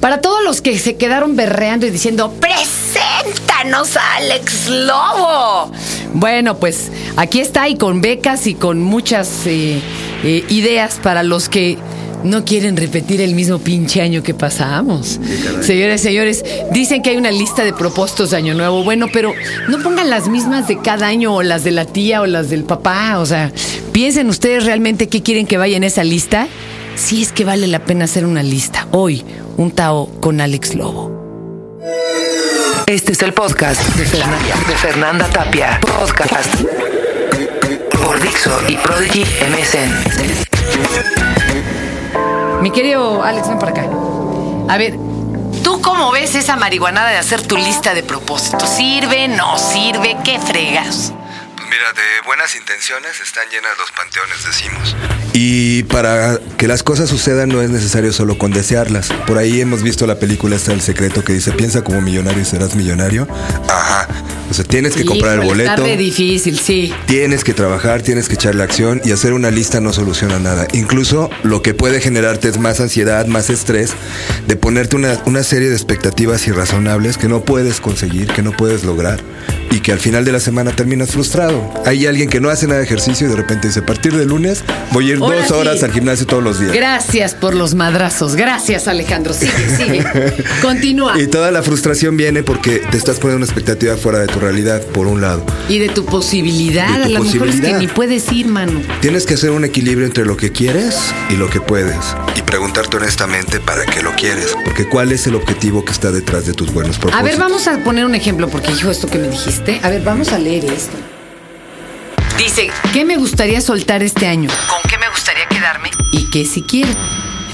Para todos los que se quedaron berreando y diciendo, preséntanos a Alex Lobo. Bueno, pues aquí está y con becas y con muchas eh, eh, ideas para los que no quieren repetir el mismo pinche año que pasamos. Señores, señores, dicen que hay una lista de propósitos de Año Nuevo. Bueno, pero no pongan las mismas de cada año o las de la tía o las del papá. O sea, piensen ustedes realmente qué quieren que vaya en esa lista. Si es que vale la pena hacer una lista. Hoy, un Tao con Alex Lobo. Este es el podcast de Fernanda, de Fernanda Tapia. Podcast por Dixo y Prodigy MSN. Mi querido Alex, ven para acá. A ver, ¿tú cómo ves esa marihuanada de hacer tu lista de propósitos? ¿Sirve? ¿No sirve? ¿Qué fregas? Pues mira, de buenas intenciones están llenas los panteones, decimos. Y para que las cosas sucedan no es necesario solo con desearlas. Por ahí hemos visto la película esta El Secreto que dice, piensa como millonario y serás millonario. Ajá. O sea, tienes que comprar el Híjole, boleto. Re difícil, sí. Tienes que trabajar, tienes que echarle acción y hacer una lista no soluciona nada. Incluso lo que puede generarte es más ansiedad, más estrés, de ponerte una, una serie de expectativas irrazonables que no puedes conseguir, que no puedes lograr y que al final de la semana terminas frustrado. Hay alguien que no hace nada de ejercicio y de repente dice, a partir del lunes voy a ir Ahora dos sí. horas al gimnasio todos los días. Gracias por los madrazos. Gracias, Alejandro. Sigue, sigue. Continúa. Y toda la frustración viene porque te estás poniendo una expectativa fuera de tu realidad, por un lado. Y de tu posibilidad. De tu a lo mejor es que posibilidad. ni puedes ir, mano. Tienes que hacer un equilibrio entre lo que quieres y lo que puedes. Y preguntarte honestamente para qué lo quieres. Porque cuál es el objetivo que está detrás de tus buenos propósitos. A ver, vamos a poner un ejemplo, porque hijo, esto que me dijiste. A ver, vamos a leer esto. Dice, ¿qué me gustaría soltar este año? ¿Con qué me gustaría quedarme? Y qué si quiero.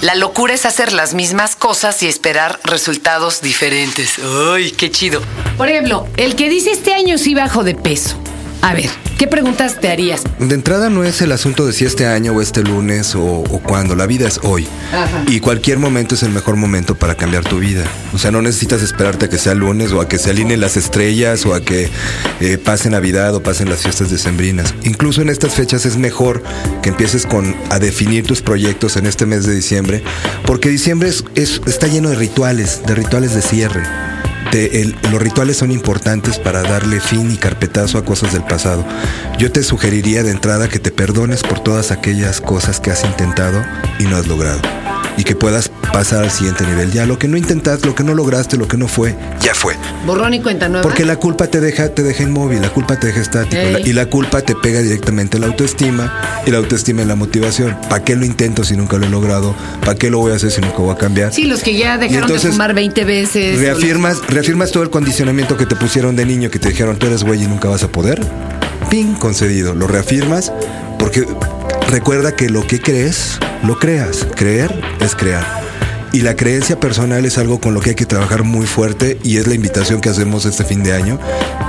La locura es hacer las mismas cosas y esperar resultados diferentes. ¡Ay, qué chido! Por ejemplo, el que dice este año sí bajo de peso. A ver, ¿qué preguntas te harías? De entrada no es el asunto de si este año o este lunes o, o cuándo. La vida es hoy. Ajá. Y cualquier momento es el mejor momento para cambiar tu vida. O sea, no necesitas esperarte a que sea lunes o a que se alineen las estrellas o a que eh, pase Navidad o pasen las fiestas decembrinas. Incluso en estas fechas es mejor que empieces con a definir tus proyectos en este mes de diciembre, porque diciembre es- es- está lleno de rituales, de rituales de cierre. Los rituales son importantes para darle fin y carpetazo a cosas del pasado. Yo te sugeriría de entrada que te perdones por todas aquellas cosas que has intentado y no has logrado. Y que puedas pasar al siguiente nivel. Ya lo que no intentaste, lo que no lograste, lo que no fue, ya fue. Borrón y cuenta nueva. Porque la culpa te deja, te deja inmóvil, la culpa te deja estático. La- y la culpa te pega directamente en la autoestima y la autoestima en la motivación. ¿Para qué lo intento si nunca lo he logrado? ¿Para qué lo voy a hacer si nunca voy a cambiar? Sí, los que ya dejaron entonces, de fumar 20 veces. Reafirmas, reafirmas todo el condicionamiento que te pusieron de niño, que te dijeron tú eres güey y nunca vas a poder. Pin, concedido. Lo reafirmas porque recuerda que lo que crees, lo creas. Creer es crear. Y la creencia personal es algo con lo que hay que trabajar muy fuerte y es la invitación que hacemos este fin de año.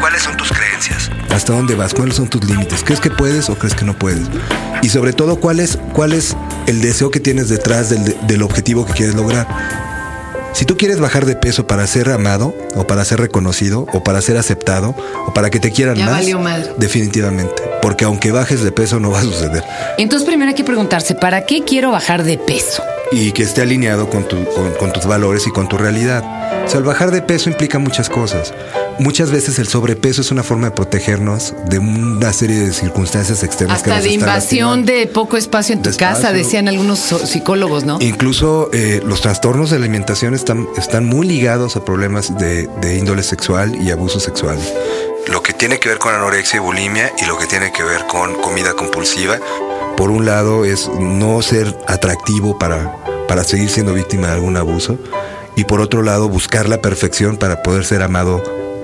¿Cuáles son tus creencias? ¿Hasta dónde vas? ¿Cuáles son tus límites? ¿Crees que puedes o crees que no puedes? Y sobre todo, ¿cuál es, cuál es el deseo que tienes detrás del, del objetivo que quieres lograr? Si tú quieres bajar de peso para ser amado, o para ser reconocido, o para ser aceptado, o para que te quieran Ya más, definitivamente. Porque aunque bajes de peso, no va a suceder. Entonces primero hay que preguntarse, ¿para qué quiero bajar de peso? Y que esté alineado con, tu- con- con tus valores y con tu realidad. O sea, el bajar de peso implica muchas cosas. Muchas veces el sobrepeso es una forma de protegernos de una serie de circunstancias externas que Hasta nos de están invasión lastimando. de poco espacio en tu De casa, decían algunos psicólogos, ¿no? Incluso eh, los trastornos de alimentación están, están muy ligados a problemas de, de índole sexual y abuso sexual. Lo que tiene que ver con anorexia y bulimia y lo que tiene que ver con comida compulsiva, por un lado es no ser atractivo para, para seguir siendo víctima de algún abuso y por otro lado buscar la perfección para poder ser amado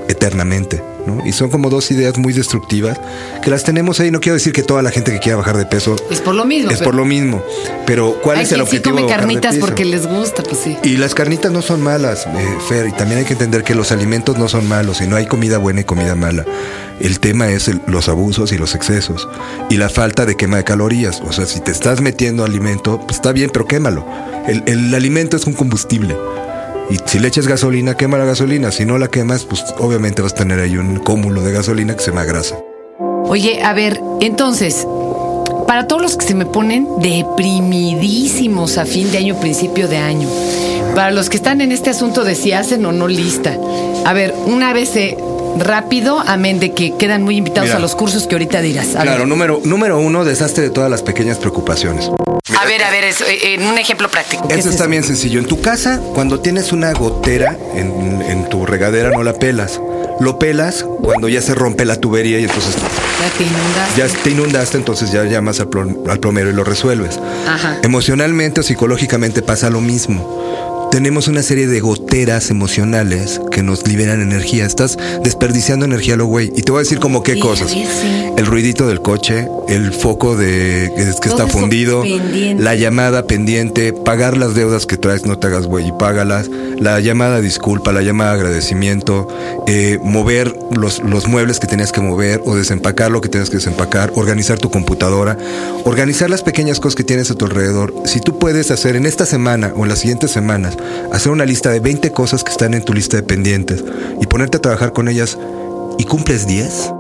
eternamente. ¿No? Y son como dos ideas muy destructivas que las tenemos ahí. No quiero decir que toda la gente que quiera bajar de peso Es por lo mismo. es por lo mismo. Pero ¿cuál hay es el quien sí objetivo? come bajar de carnitas peso? porque les gusta, pues sí. Y las carnitas no son malas, eh, Fer, y también hay que entender que los alimentos no son malos y no hay comida buena y comida mala. El tema es el- los abusos y los excesos y la falta de quema de calorías. O sea, si te estás metiendo alimento, pues está bien, pero quémalo. El, el alimento es un combustible. Y si le echas gasolina, quema la gasolina. Si no la quemas, pues obviamente vas a tener ahí un cúmulo de gasolina que se llama grasa. Oye, a ver, entonces, para todos los que se me ponen deprimidísimos a fin de año, principio de año, para los que están en este asunto de si hacen o no lista. A ver, una vez rápido, amén de que quedan muy invitados Mira. a los cursos que ahorita dirás. A Claro, ver. número, número uno, deshazte de todas las pequeñas preocupaciones. A ver, a ver, eso, eh, en un ejemplo práctico. ¿qué Esto es está eso? bien sencillo. En tu casa, cuando tienes una gotera en, en tu regadera, no la pelas. Lo pelas cuando ya se rompe la tubería y entonces Ya te inundas. ya te inundaste, entonces ya llamas al plomero y lo resuelves. Ajá. Emocionalmente o psicológicamente pasa lo mismo. Tenemos una serie de goteras emocionales que nos liberan energía. Estás desperdiciando energía lo güey. Y te voy a decir como qué Sí, cosas. sí. El ruidito del coche, el foco de que, es que está fundido, pendiente. la llamada pendiente, pagar las deudas que traes, no te hagas güey y págalas, la llamada disculpa, la llamada agradecimiento, eh, mover los, los muebles que tenías que mover o desempacar lo que tenías que desempacar, organizar tu computadora, organizar las pequeñas cosas que tienes a tu alrededor. Si tú puedes hacer en esta semana o en las siguientes semanas, hacer una lista de 20 cosas que están en tu lista de pendientes y ponerte a trabajar con ellas y cumples 10,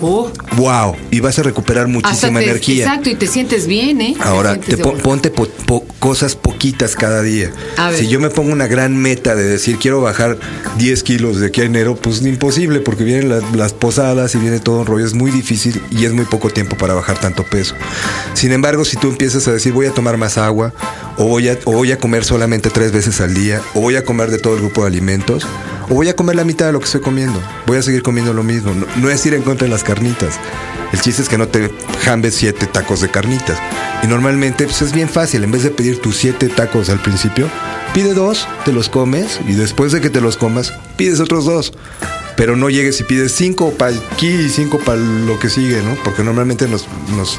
Oh, wow, y vas a recuperar muchísima te- energía. Exacto, y te sientes bien, ¿eh? Ahora, te ponte po- po- cosas poquitas cada día. A ver. Si yo me pongo una gran meta de decir quiero bajar 10 kilos de aquí a enero, pues imposible porque vienen las, las posadas y viene todo un rollo. Es muy difícil y es muy poco tiempo para bajar tanto peso. Sin embargo, si tú empiezas a decir voy a tomar más agua o voy a, o voy a comer solamente tres veces al día o voy a comer de todo el grupo de alimentos o voy a comer la mitad de lo que estoy comiendo, voy a seguir comiendo lo mismo. No, es ir en contra de las carnitas. El chiste es que no te jambes siete tacos de carnitas. Y normalmente pues, es bien fácil. En vez de pedir tus siete tacos al principio, pide dos, te los comes y después de que te los comas, pides otros dos. Pero no llegues y pides cinco para aquí y cinco para lo que sigue, ¿no? Porque normalmente nos, nos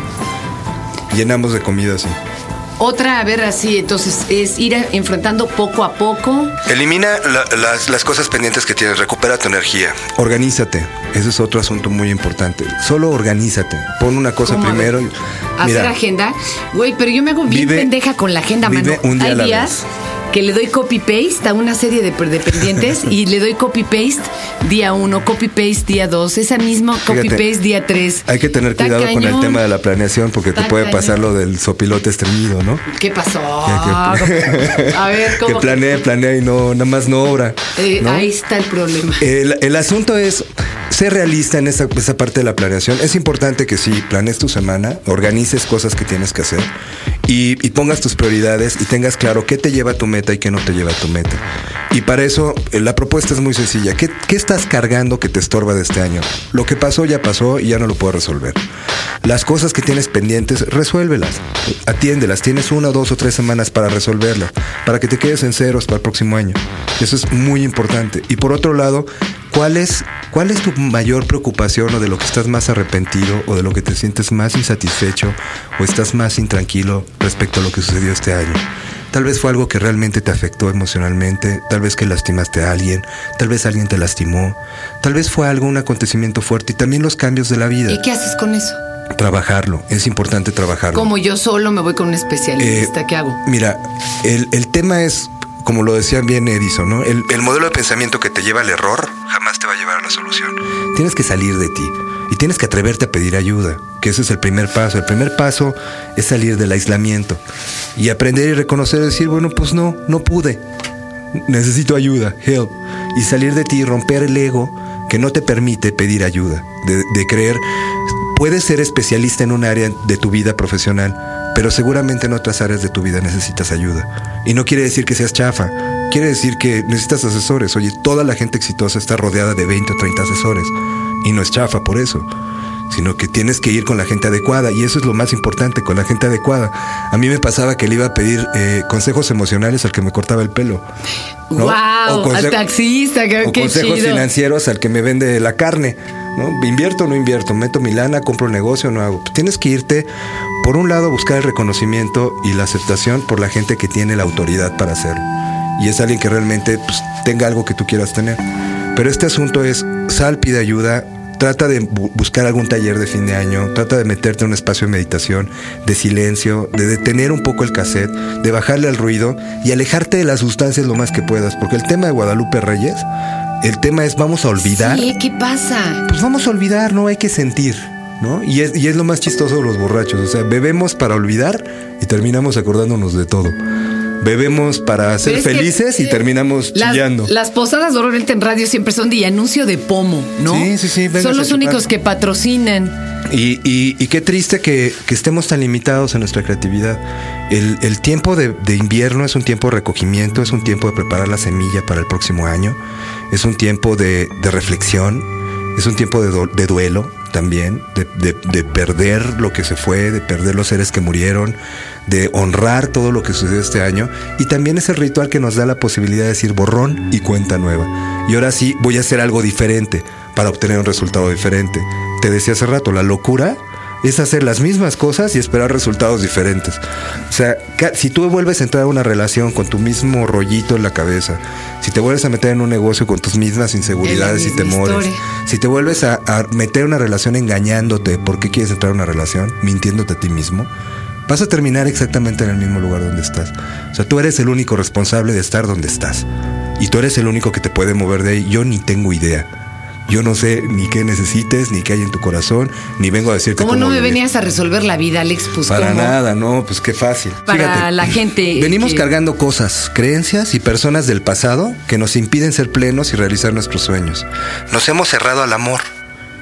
llenamos de comida así. Otra, a ver, así, entonces, es ir enfrentando poco a poco. Elimina la- las, las cosas pendientes que tienes, recupera tu energía. Organízate, ese es otro asunto muy importante. Solo organízate, pon una cosa primero. Hacer Mira, agenda. Güey, pero yo me hago bien Vive- pendeja con la agenda, vive mano. un día a Hay la días que le doy copy-paste a una serie de, de pendientes y le doy copy-paste día uno, copy-paste día dos, esa misma copy-paste día tres. Hay que tener Está cuidado con el tema de la planeación porque te puede cañón. pasar lo del sopilote estreñido, ¿no? ¿Qué pasó? Que- a ver, que ¿cómo? planea, planea y no, nada más no obra. Eh, ¿no? Ahí está el problema. El, el asunto es ser realista en esa, esa parte de la planeación. Es importante que sí, planees tu semana, organices cosas que tienes que hacer y, y pongas tus prioridades y tengas claro qué te lleva a tu meta y qué no te lleva a tu meta. Y para eso eh, la propuesta es muy sencilla. ¿Qué, qué estás cargando que te estorba de este año? Lo que pasó ya pasó y ya no lo puedo resolver. Las cosas que tienes pendientes, resuélvelas. Atiéndelas. Tienes una, dos o tres semanas para resolverlas. Para que te quedes en ceros para el próximo año. Eso es muy importante. Y por otro lado, ¿cuál es, ¿cuál es tu mayor preocupación o de lo que estás más arrepentido o de lo que te sientes más insatisfecho o estás más intranquilo respecto a lo que sucedió este año? Tal vez fue algo que realmente te afectó emocionalmente, tal vez que lastimaste a alguien, tal vez alguien te lastimó, tal vez fue algo, un acontecimiento fuerte y también los cambios de la vida. ¿Y qué haces con eso? Trabajarlo, es importante trabajarlo. Como yo solo me voy con un especialista, Eh, ¿qué hago? Mira, el, el tema es, como lo decía bien Edison, ¿no? El, el modelo de pensamiento que te lleva al error jamás te va a llevar a la solución. Tienes que salir de ti y tienes que atreverte a pedir ayuda, que ese es el primer paso. El primer paso es salir del aislamiento y aprender y reconocer, decir, bueno, pues no, no pude. Necesito ayuda, help. Y salir de ti romper el ego que no te permite pedir ayuda, de, de creer, puedes ser especialista en un área de tu vida profesional, pero seguramente en otras áreas de tu vida necesitas ayuda. Y no quiere decir que seas chafa, quiere decir que necesitas asesores. Oye, toda la gente exitosa está rodeada de 20 o 30 asesores. Y no es chafa por eso, sino que tienes que ir con la gente adecuada. Y eso es lo más importante, con la gente adecuada. A mí me pasaba que le iba a pedir eh, consejos emocionales al que me cortaba el pelo. ¿no? Wow, O al taxista, qué, o qué consejos chido. financieros al que me vende la carne. ¿no? ¿Invierto o no invierto? ¿Meto mi lana? ¿Compro un negocio o no hago? Tienes que irte, por un lado, buscar el reconocimiento y la aceptación por la gente que tiene la autoridad para hacerlo. Y es alguien que realmente pues, tenga algo que tú quieras tener. Pero este asunto es, sal, pide ayuda, trata de bu- buscar algún taller de fin de año, trata de meterte en un espacio de meditación, de silencio, de detener un poco el cassette, de bajarle al ruido y alejarte de las sustancias lo más que puedas. Porque el tema de Guadalupe Reyes, el tema es vamos a olvidar. Sí, ¿qué pasa? Pues vamos a olvidar, no hay que sentir. ¿No? Y, es, y es lo más chistoso de los borrachos. O sea, bebemos para olvidar y terminamos acordándonos de todo. Bebemos para ser que, felices y eh, terminamos Las, chillando. las posadas normalmente en radio siempre son de anuncio de pomo, ¿no? Sí, sí, sí, Son los únicos que patrocinan. Y, y- y qué triste que, que estemos tan limitados en nuestra creatividad. El, el tiempo de, de invierno es un tiempo de recogimiento, es un tiempo de preparar la semilla para el próximo año, es un tiempo de, de reflexión, es un tiempo de, do- de duelo también, de, de- de perder lo que se fue, de perder los seres que murieron, de honrar todo lo que sucedió este año. Y también es el ritual que nos da la posibilidad de decir borrón y cuenta nueva. Y ahora sí voy a hacer algo diferente para obtener un resultado diferente. Te decía hace rato, la locura es hacer las mismas cosas y esperar resultados diferentes. O sea, si tú vuelves a entrar a una relación con tu mismo rollito en la cabeza, si te vuelves a meter en un negocio con tus mismas inseguridades y temores, historia. si te vuelves a, a meter en una relación engañándote, ¿por qué quieres entrar a una relación? Mintiéndote a ti mismo. Vas a terminar exactamente en el mismo lugar donde estás. O sea, tú eres el único responsable de estar donde estás. Y tú eres el único que te puede mover de ahí. Yo ni tengo idea. Yo no sé ni qué necesites, ni qué hay en tu corazón, ni vengo a decirte ¿Cómo no me vivir. venías a resolver la vida, Alex? Pues Para ¿cómo? nada, no, pues qué fácil. Para la gente Venimos que- cargando cosas, creencias y personas del pasado que nos impiden ser plenos y realizar nuestros sueños. Nos hemos cerrado al amor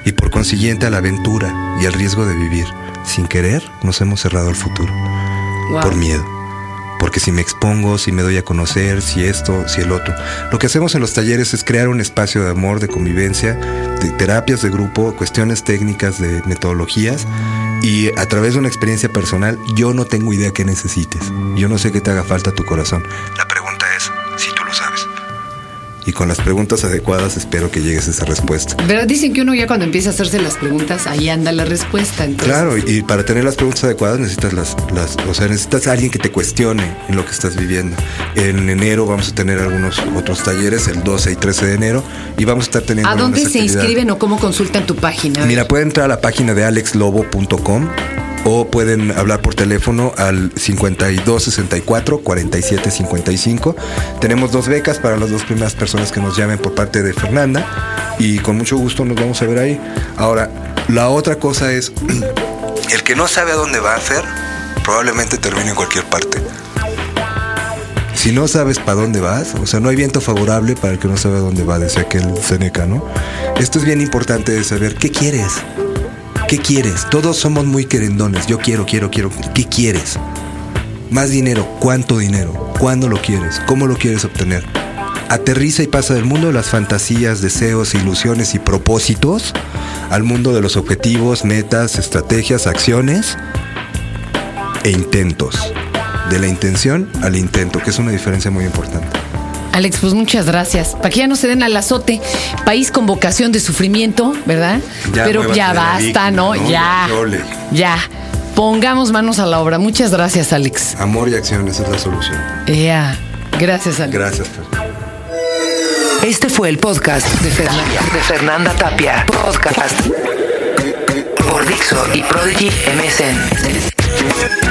y por consiguiente a la aventura y al riesgo de vivir. Sin querer, nos hemos cerrado al futuro. Wow. Por miedo. Porque si me expongo, si me doy a conocer, si esto, si el otro. Lo que hacemos en los talleres es crear un espacio de amor, de convivencia, de terapias de grupo, cuestiones técnicas, de metodologías. Y a través de una experiencia personal, yo no tengo idea qué necesites. Yo no sé qué te haga falta tu corazón. Y con las preguntas adecuadas espero que llegues a esa respuesta. ¿Verdad? Dicen que uno ya cuando empieza a hacerse las preguntas, ahí anda la respuesta. Entonces, Claro, y para tener las preguntas adecuadas necesitas las, las, o sea, necesitas a alguien que te cuestione en lo que estás viviendo. En enero vamos a tener algunos otros talleres, el 12 y 13 de enero, y vamos a estar teniendo. ¿A dónde se inscriben o cómo consultan tu página? Mira, pueden entrar a la página de alexlobo.com o pueden hablar por teléfono al 5264 4755. Tenemos dos becas para las dos primeras personas que nos llamen por parte de Fernanda y con mucho gusto nos vamos a ver ahí. Ahora, la otra cosa es el que no sabe a dónde va a hacer, probablemente termine en cualquier parte. Si no sabes para dónde vas, o sea, no hay viento favorable para el que no sabe a dónde va, decía aquel Seneca, ¿no? Esto es bien importante de saber qué quieres. ¿Qué quieres? Todos somos muy querendones. Yo quiero, quiero, quiero. ¿Qué quieres? Más dinero. ¿Cuánto dinero? ¿Cuándo lo quieres? ¿Cómo lo quieres obtener? Aterriza y pasa del mundo de las fantasías, deseos, ilusiones y propósitos al mundo de los objetivos, metas, estrategias, acciones e intentos. De la intención al intento, que es una diferencia muy importante. Alex, pues muchas gracias. Para que ya no se den al azote. País con vocación de sufrimiento, ¿verdad? Ya Pero ya basta, víctima, ¿no? ¿no? Ya. Ya, chole. Ya. Pongamos manos a la obra. Muchas gracias, Alex. Amor y acción, esa es la solución. Ya. Gracias, Alex. Gracias, Fer. Este fue el podcast de Fernanda, de Fernanda Tapia. Podcast por Dixo y Prodigy MSN.